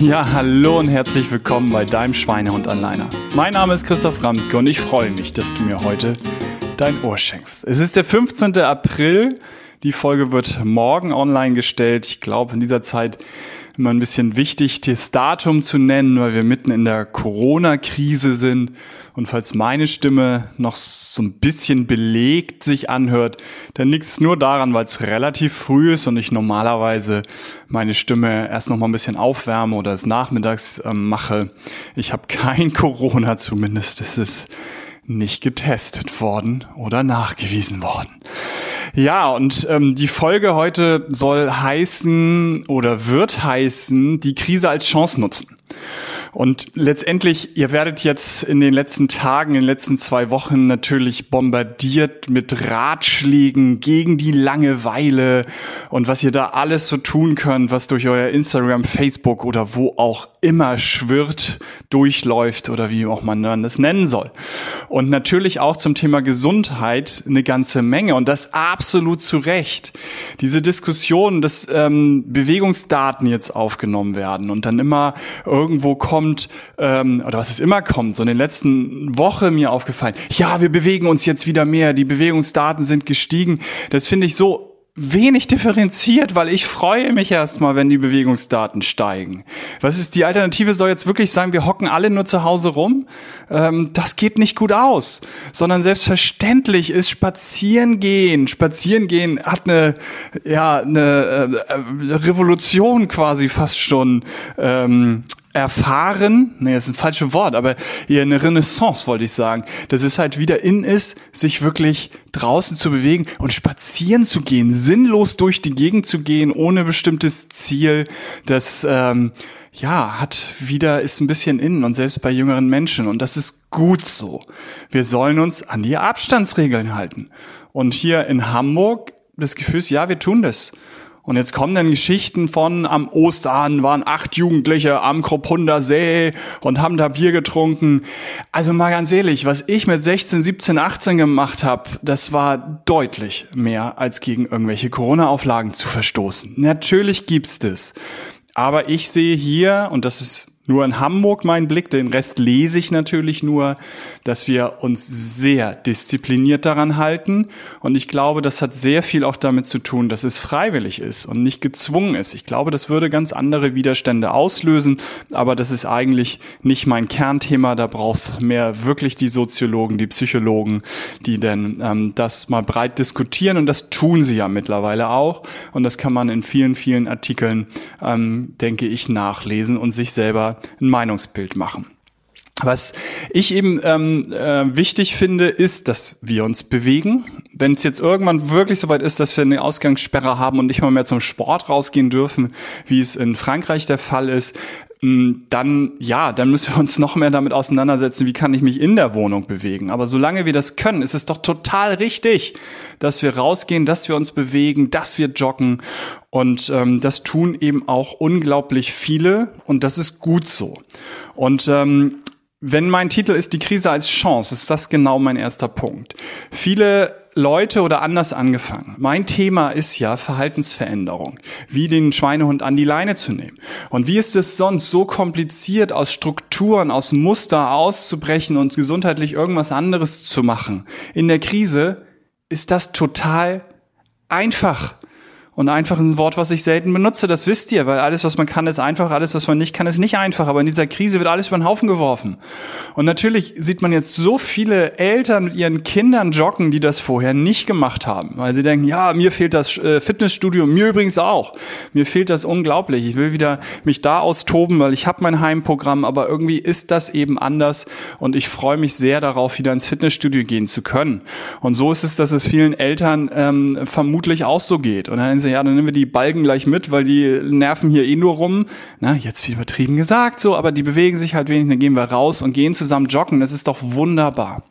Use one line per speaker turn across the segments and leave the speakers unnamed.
Ja, hallo und herzlich willkommen bei deinem Schweinehund alleiner. Mein Name ist Christoph Ramke und ich freue mich, dass du mir heute dein Ohr schenkst. Es ist der 15. April. Die Folge wird morgen online gestellt. Ich glaube, in dieser Zeit immer ein bisschen wichtig, das Datum zu nennen, weil wir mitten in der Corona-Krise sind. Und falls meine Stimme noch so ein bisschen belegt sich anhört, dann liegt es nur daran, weil es relativ früh ist und ich normalerweise meine Stimme erst noch mal ein bisschen aufwärme oder es nachmittags äh, mache. Ich habe kein Corona zumindest. Es ist nicht getestet worden oder nachgewiesen worden. Ja, und ähm, die Folge heute soll heißen oder wird heißen, die Krise als Chance nutzen. Und letztendlich, ihr werdet jetzt in den letzten Tagen, in den letzten zwei Wochen natürlich bombardiert mit Ratschlägen gegen die Langeweile und was ihr da alles so tun könnt, was durch euer Instagram, Facebook oder wo auch immer schwirrt, durchläuft oder wie auch man das nennen soll. Und natürlich auch zum Thema Gesundheit eine ganze Menge und das absolut zu Recht. Diese Diskussion, dass ähm, Bewegungsdaten jetzt aufgenommen werden und dann immer irgendwo kommen, kommt, ähm, oder was es immer kommt, so in den letzten Woche mir aufgefallen, ja, wir bewegen uns jetzt wieder mehr, die Bewegungsdaten sind gestiegen. Das finde ich so wenig differenziert, weil ich freue mich erstmal, wenn die Bewegungsdaten steigen. Was ist die Alternative? Soll jetzt wirklich sein, wir hocken alle nur zu Hause rum? Ähm, das geht nicht gut aus, sondern selbstverständlich ist Spazierengehen. Spazierengehen hat eine ja eine äh, Revolution quasi fast schon ähm, erfahren, nee, das ist ein falsches Wort, aber eher eine Renaissance, wollte ich sagen, dass es halt wieder in ist, sich wirklich draußen zu bewegen und spazieren zu gehen, sinnlos durch die Gegend zu gehen, ohne bestimmtes Ziel, das ähm, ja, hat wieder, ist ein bisschen innen und selbst bei jüngeren Menschen und das ist gut so. Wir sollen uns an die Abstandsregeln halten. Und hier in Hamburg das Gefühl ist, ja, wir tun das. Und jetzt kommen dann Geschichten von, am Ostern waren acht Jugendliche am Kroppunder See und haben da Bier getrunken. Also mal ganz ehrlich, was ich mit 16, 17, 18 gemacht habe, das war deutlich mehr als gegen irgendwelche Corona-Auflagen zu verstoßen. Natürlich gibt's das. Aber ich sehe hier, und das ist nur in Hamburg mein Blick, den Rest lese ich natürlich nur, dass wir uns sehr diszipliniert daran halten. Und ich glaube, das hat sehr viel auch damit zu tun, dass es freiwillig ist und nicht gezwungen ist. Ich glaube, das würde ganz andere Widerstände auslösen, aber das ist eigentlich nicht mein Kernthema. Da brauchst mehr wirklich die Soziologen, die Psychologen, die denn ähm, das mal breit diskutieren. Und das tun sie ja mittlerweile auch. Und das kann man in vielen, vielen Artikeln, ähm, denke ich, nachlesen und sich selber ein Meinungsbild machen. Was ich eben ähm, äh, wichtig finde, ist, dass wir uns bewegen. Wenn es jetzt irgendwann wirklich soweit ist, dass wir eine Ausgangssperre haben und nicht mal mehr zum Sport rausgehen dürfen, wie es in Frankreich der Fall ist, ähm, dann ja, dann müssen wir uns noch mehr damit auseinandersetzen, wie kann ich mich in der Wohnung bewegen. Aber solange wir das können, ist es doch total richtig, dass wir rausgehen, dass wir uns bewegen, dass wir joggen. Und ähm, das tun eben auch unglaublich viele und das ist gut so. Und ähm, wenn mein Titel ist Die Krise als Chance, ist das genau mein erster Punkt. Viele Leute oder anders angefangen. Mein Thema ist ja Verhaltensveränderung, wie den Schweinehund an die Leine zu nehmen. Und wie ist es sonst so kompliziert, aus Strukturen, aus Muster auszubrechen und gesundheitlich irgendwas anderes zu machen? In der Krise ist das total einfach. Und einfach ein Wort, was ich selten benutze, das wisst ihr, weil alles, was man kann, ist einfach, alles, was man nicht kann, ist nicht einfach. Aber in dieser Krise wird alles über den Haufen geworfen. Und natürlich sieht man jetzt so viele Eltern mit ihren Kindern joggen, die das vorher nicht gemacht haben, weil sie denken, ja, mir fehlt das äh, Fitnessstudio, mir übrigens auch. Mir fehlt das unglaublich. Ich will wieder mich da austoben, weil ich habe mein Heimprogramm, aber irgendwie ist das eben anders und ich freue mich sehr darauf, wieder ins Fitnessstudio gehen zu können. Und so ist es, dass es vielen Eltern ähm, vermutlich auch so geht. Und dann sie, ja, dann nehmen wir die Balken gleich mit, weil die nerven hier eh nur rum. Na, jetzt viel übertrieben gesagt, so, aber die bewegen sich halt wenig, dann gehen wir raus und gehen zusammen joggen. Das ist doch wunderbar.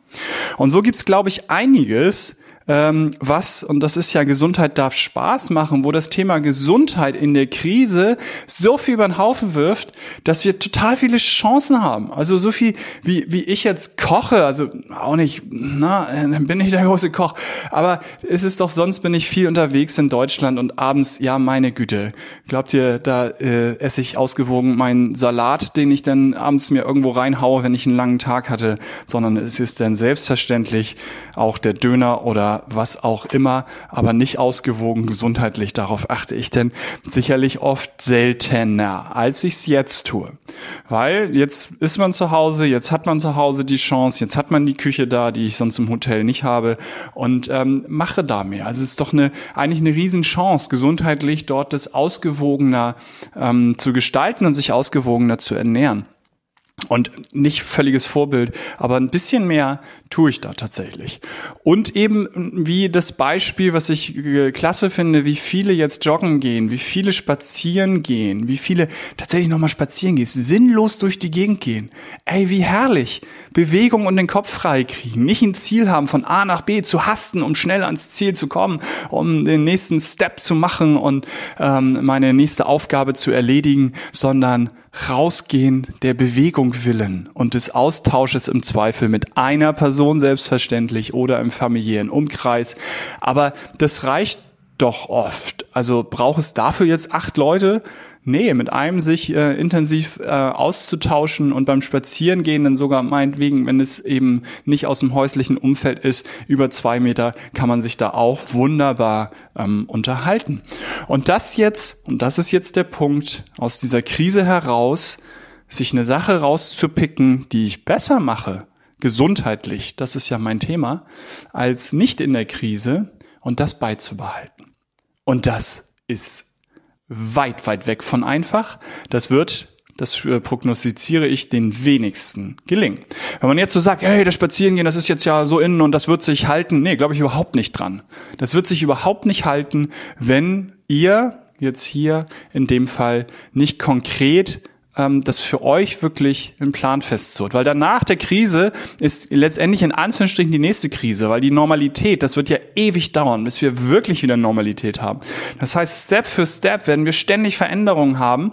Und so gibt's, glaube ich, einiges, ähm, was, und das ist ja Gesundheit darf Spaß machen, wo das Thema Gesundheit in der Krise so viel über den Haufen wirft, dass wir total viele Chancen haben. Also so viel, wie, wie ich jetzt koche, also auch nicht, na, bin ich der große Koch, aber es ist doch, sonst bin ich viel unterwegs in Deutschland und abends, ja, meine Güte, glaubt ihr, da äh, esse ich ausgewogen meinen Salat, den ich dann abends mir irgendwo reinhaue, wenn ich einen langen Tag hatte, sondern es ist dann selbstverständlich auch der Döner oder was auch immer, aber nicht ausgewogen gesundheitlich. Darauf achte ich denn sicherlich oft seltener, als ich es jetzt tue. Weil jetzt ist man zu Hause, jetzt hat man zu Hause die Chance, jetzt hat man die Küche da, die ich sonst im Hotel nicht habe und ähm, mache da mehr. Also es ist doch eine, eigentlich eine Riesenchance, gesundheitlich dort das ausgewogener ähm, zu gestalten und sich ausgewogener zu ernähren. Und nicht völliges Vorbild, aber ein bisschen mehr tue ich da tatsächlich. Und eben wie das Beispiel, was ich klasse finde, wie viele jetzt joggen gehen, wie viele spazieren gehen, wie viele tatsächlich nochmal spazieren gehen, sinnlos durch die Gegend gehen. Ey, wie herrlich. Bewegung und den Kopf frei kriegen. Nicht ein Ziel haben, von A nach B zu hasten, um schnell ans Ziel zu kommen, um den nächsten Step zu machen und ähm, meine nächste Aufgabe zu erledigen, sondern rausgehen der Bewegung willen und des Austausches im Zweifel mit einer Person selbstverständlich oder im familiären Umkreis. Aber das reicht doch oft. Also braucht es dafür jetzt acht Leute? Nee, mit einem sich äh, intensiv äh, auszutauschen und beim Spazierengehen dann sogar meinetwegen, wenn es eben nicht aus dem häuslichen Umfeld ist, über zwei Meter kann man sich da auch wunderbar ähm, unterhalten. Und das jetzt, und das ist jetzt der Punkt, aus dieser Krise heraus, sich eine Sache rauszupicken, die ich besser mache, gesundheitlich, das ist ja mein Thema, als nicht in der Krise und das beizubehalten. Und das ist weit, weit weg von einfach. Das wird das äh, prognostiziere ich den wenigsten gelingen. Wenn man jetzt so sagt, hey, das Spazierengehen, das ist jetzt ja so innen und das wird sich halten, nee, glaube ich überhaupt nicht dran. Das wird sich überhaupt nicht halten, wenn ihr jetzt hier in dem Fall nicht konkret ähm, das für euch wirklich einen Plan festzurrt. Weil danach der Krise ist letztendlich in Anführungsstrichen die nächste Krise, weil die Normalität, das wird ja ewig dauern, bis wir wirklich wieder Normalität haben. Das heißt, Step für Step werden wir ständig Veränderungen haben.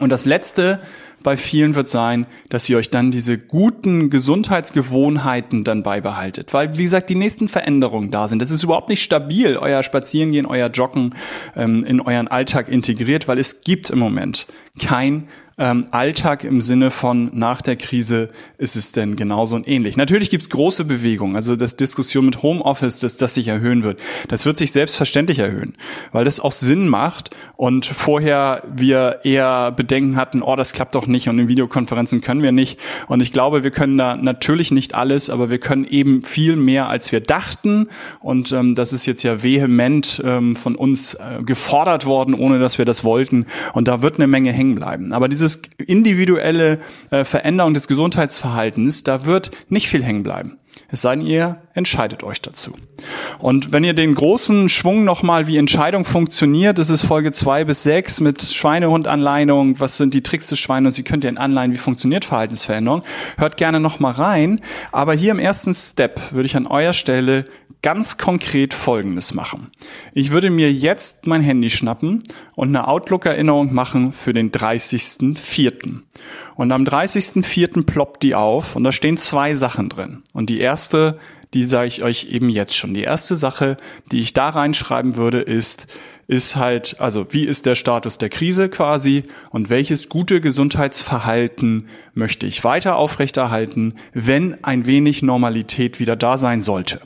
Und das letzte, bei vielen wird sein, dass ihr euch dann diese guten Gesundheitsgewohnheiten dann beibehaltet. Weil, wie gesagt, die nächsten Veränderungen da sind. Das ist überhaupt nicht stabil, euer Spazierengehen, euer Joggen ähm, in euren Alltag integriert, weil es gibt im Moment kein ähm, Alltag im Sinne von nach der Krise ist es denn genauso und ähnlich. Natürlich gibt's große Bewegungen, also das Diskussion mit Homeoffice, dass das sich erhöhen wird. Das wird sich selbstverständlich erhöhen, weil das auch Sinn macht und vorher wir eher Bedenken hatten, oh, das klappt doch nicht und in Videokonferenzen können wir nicht. Und ich glaube, wir können da natürlich nicht alles, aber wir können eben viel mehr, als wir dachten. Und ähm, das ist jetzt ja vehement ähm, von uns äh, gefordert worden, ohne dass wir das wollten. Und da wird eine Menge hängen bleiben. Aber dieses dieses individuelle äh, Veränderung des Gesundheitsverhaltens, da wird nicht viel hängen bleiben. Es sei denn, ihr entscheidet euch dazu. Und wenn ihr den großen Schwung nochmal, wie Entscheidung funktioniert, das ist Folge zwei bis sechs mit Schweinehundanleitung, was sind die Tricks des Schweines, wie könnt ihr ihn anleihen, wie funktioniert Verhaltensveränderung, hört gerne nochmal rein. Aber hier im ersten Step würde ich an eurer Stelle ganz konkret Folgendes machen. Ich würde mir jetzt mein Handy schnappen und eine Outlook-Erinnerung machen für den 30.04. Und am 30.04. ploppt die auf und da stehen zwei Sachen drin. Und die erste, die sage ich euch eben jetzt schon. Die erste Sache, die ich da reinschreiben würde, ist, ist halt, also wie ist der Status der Krise quasi und welches gute Gesundheitsverhalten möchte ich weiter aufrechterhalten, wenn ein wenig Normalität wieder da sein sollte.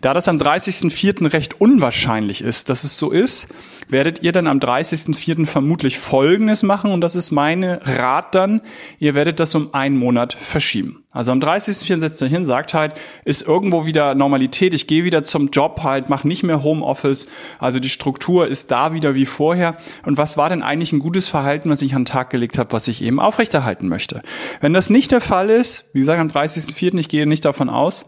Da das am 30.04. recht unwahrscheinlich ist, dass es so ist, werdet ihr dann am 30.04. vermutlich Folgendes machen und das ist meine Rat dann, ihr werdet das um einen Monat verschieben. Also am 30.04. setzt ihr hin, sagt halt, ist irgendwo wieder Normalität, ich gehe wieder zum Job halt, mache nicht mehr Homeoffice, also die Struktur ist da wieder wie vorher. Und was war denn eigentlich ein gutes Verhalten, was ich an den Tag gelegt habe, was ich eben aufrechterhalten möchte? Wenn das nicht der Fall ist, wie gesagt, am 30.04., ich gehe nicht davon aus,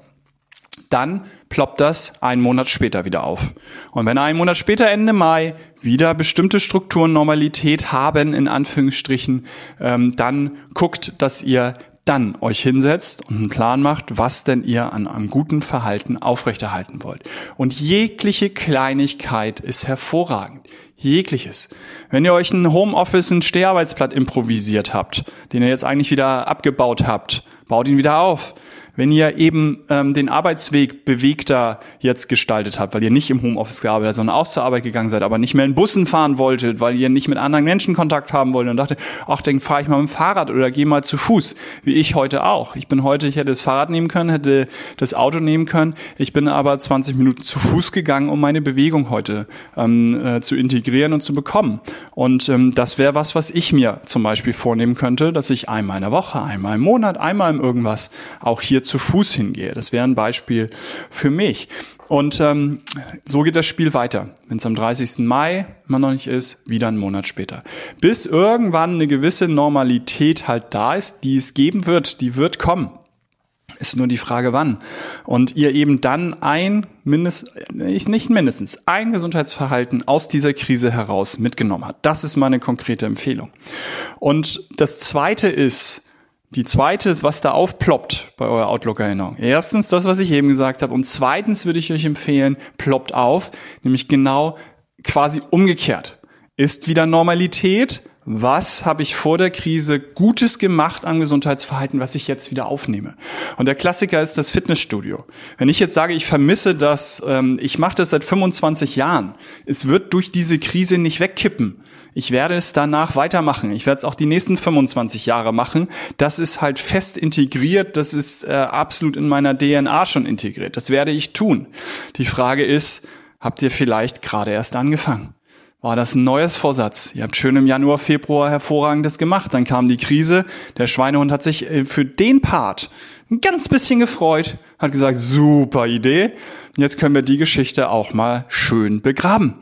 dann ploppt das einen Monat später wieder auf. Und wenn einen Monat später, Ende Mai, wieder bestimmte Strukturen Normalität haben, in Anführungsstrichen, ähm, dann guckt, dass ihr dann euch hinsetzt und einen Plan macht, was denn ihr an einem guten Verhalten aufrechterhalten wollt. Und jegliche Kleinigkeit ist hervorragend. Jegliches. Wenn ihr euch ein Homeoffice, ein Steharbeitsblatt improvisiert habt, den ihr jetzt eigentlich wieder abgebaut habt, baut ihn wieder auf wenn ihr eben ähm, den Arbeitsweg bewegter jetzt gestaltet habt, weil ihr nicht im Homeoffice gearbeitet sondern auch zur Arbeit gegangen seid, aber nicht mehr in Bussen fahren wolltet, weil ihr nicht mit anderen Menschen Kontakt haben wollt und dachte, ach, dann fahre ich mal mit dem Fahrrad oder gehe mal zu Fuß, wie ich heute auch. Ich bin heute, ich hätte das Fahrrad nehmen können, hätte das Auto nehmen können. Ich bin aber 20 Minuten zu Fuß gegangen, um meine Bewegung heute ähm, äh, zu integrieren und zu bekommen. Und ähm, das wäre was, was ich mir zum Beispiel vornehmen könnte, dass ich einmal in der Woche, einmal im Monat, einmal im irgendwas auch hier zu Fuß hingehe. Das wäre ein Beispiel für mich. Und ähm, so geht das Spiel weiter. Wenn es am 30. Mai immer noch nicht ist, wieder einen Monat später. Bis irgendwann eine gewisse Normalität halt da ist, die es geben wird, die wird kommen. Ist nur die Frage, wann. Und ihr eben dann ein, mindest, nicht mindestens, ein Gesundheitsverhalten aus dieser Krise heraus mitgenommen hat. Das ist meine konkrete Empfehlung. Und das zweite ist, die zweite ist, was da aufploppt bei eurer Outlook-Erinnerung. Erstens das, was ich eben gesagt habe. Und zweitens würde ich euch empfehlen, ploppt auf, nämlich genau quasi umgekehrt. Ist wieder Normalität. Was habe ich vor der Krise Gutes gemacht an Gesundheitsverhalten, was ich jetzt wieder aufnehme? Und der Klassiker ist das Fitnessstudio. Wenn ich jetzt sage, ich vermisse das, ähm, ich mache das seit 25 Jahren, es wird durch diese Krise nicht wegkippen ich werde es danach weitermachen. Ich werde es auch die nächsten 25 Jahre machen. Das ist halt fest integriert. Das ist äh, absolut in meiner DNA schon integriert. Das werde ich tun. Die Frage ist, habt ihr vielleicht gerade erst angefangen? War das ein neues Vorsatz? Ihr habt schön im Januar, Februar hervorragendes gemacht. Dann kam die Krise. Der Schweinehund hat sich äh, für den Part ein ganz bisschen gefreut, hat gesagt, super Idee. Jetzt können wir die Geschichte auch mal schön begraben.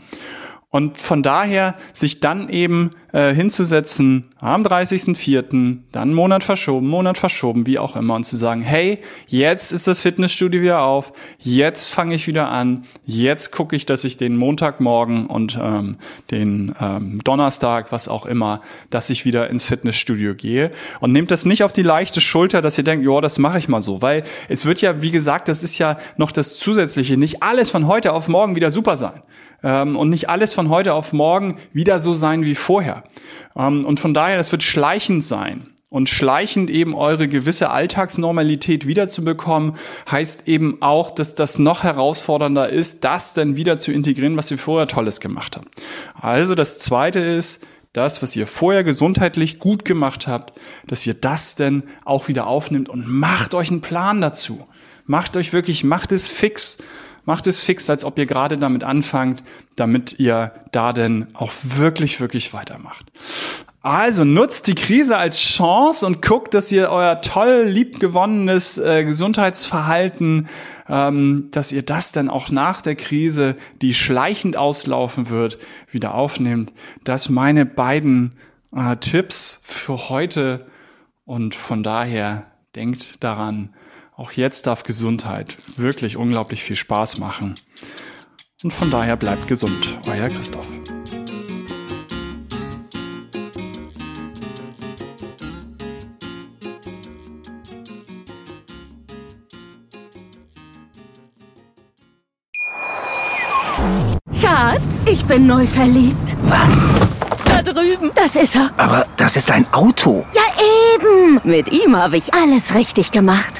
Und von daher sich dann eben äh, hinzusetzen am 30.04., dann Monat verschoben, Monat verschoben, wie auch immer, und zu sagen, hey, jetzt ist das Fitnessstudio wieder auf, jetzt fange ich wieder an, jetzt gucke ich, dass ich den Montagmorgen und ähm, den ähm, Donnerstag, was auch immer, dass ich wieder ins Fitnessstudio gehe. Und nehmt das nicht auf die leichte Schulter, dass ihr denkt, ja, das mache ich mal so, weil es wird ja, wie gesagt, das ist ja noch das Zusätzliche, nicht alles von heute auf morgen wieder super sein ähm, und nicht alles von heute auf morgen wieder so sein wie vorher. Ähm, und von daher, das wird schleichend sein. Und schleichend eben eure gewisse Alltagsnormalität wiederzubekommen, heißt eben auch, dass das noch herausfordernder ist, das dann wieder zu integrieren, was ihr vorher Tolles gemacht habt. Also das zweite ist, das, was ihr vorher gesundheitlich gut gemacht habt, dass ihr das denn auch wieder aufnimmt und macht euch einen Plan dazu. Macht euch wirklich, macht es fix. Macht es fix, als ob ihr gerade damit anfangt, damit ihr da denn auch wirklich, wirklich weitermacht. Also nutzt die Krise als Chance und guckt, dass ihr euer toll liebgewonnenes äh, Gesundheitsverhalten, ähm, dass ihr das dann auch nach der Krise, die schleichend auslaufen wird, wieder aufnehmt. Das meine beiden äh, Tipps für heute und von daher denkt daran, auch jetzt darf Gesundheit wirklich unglaublich viel Spaß machen. Und von daher bleibt gesund, euer Christoph.
Schatz, ich bin neu verliebt.
Was?
Da drüben. Das ist er.
Aber das ist ein Auto.
Ja, eben. Mit ihm habe ich alles richtig gemacht.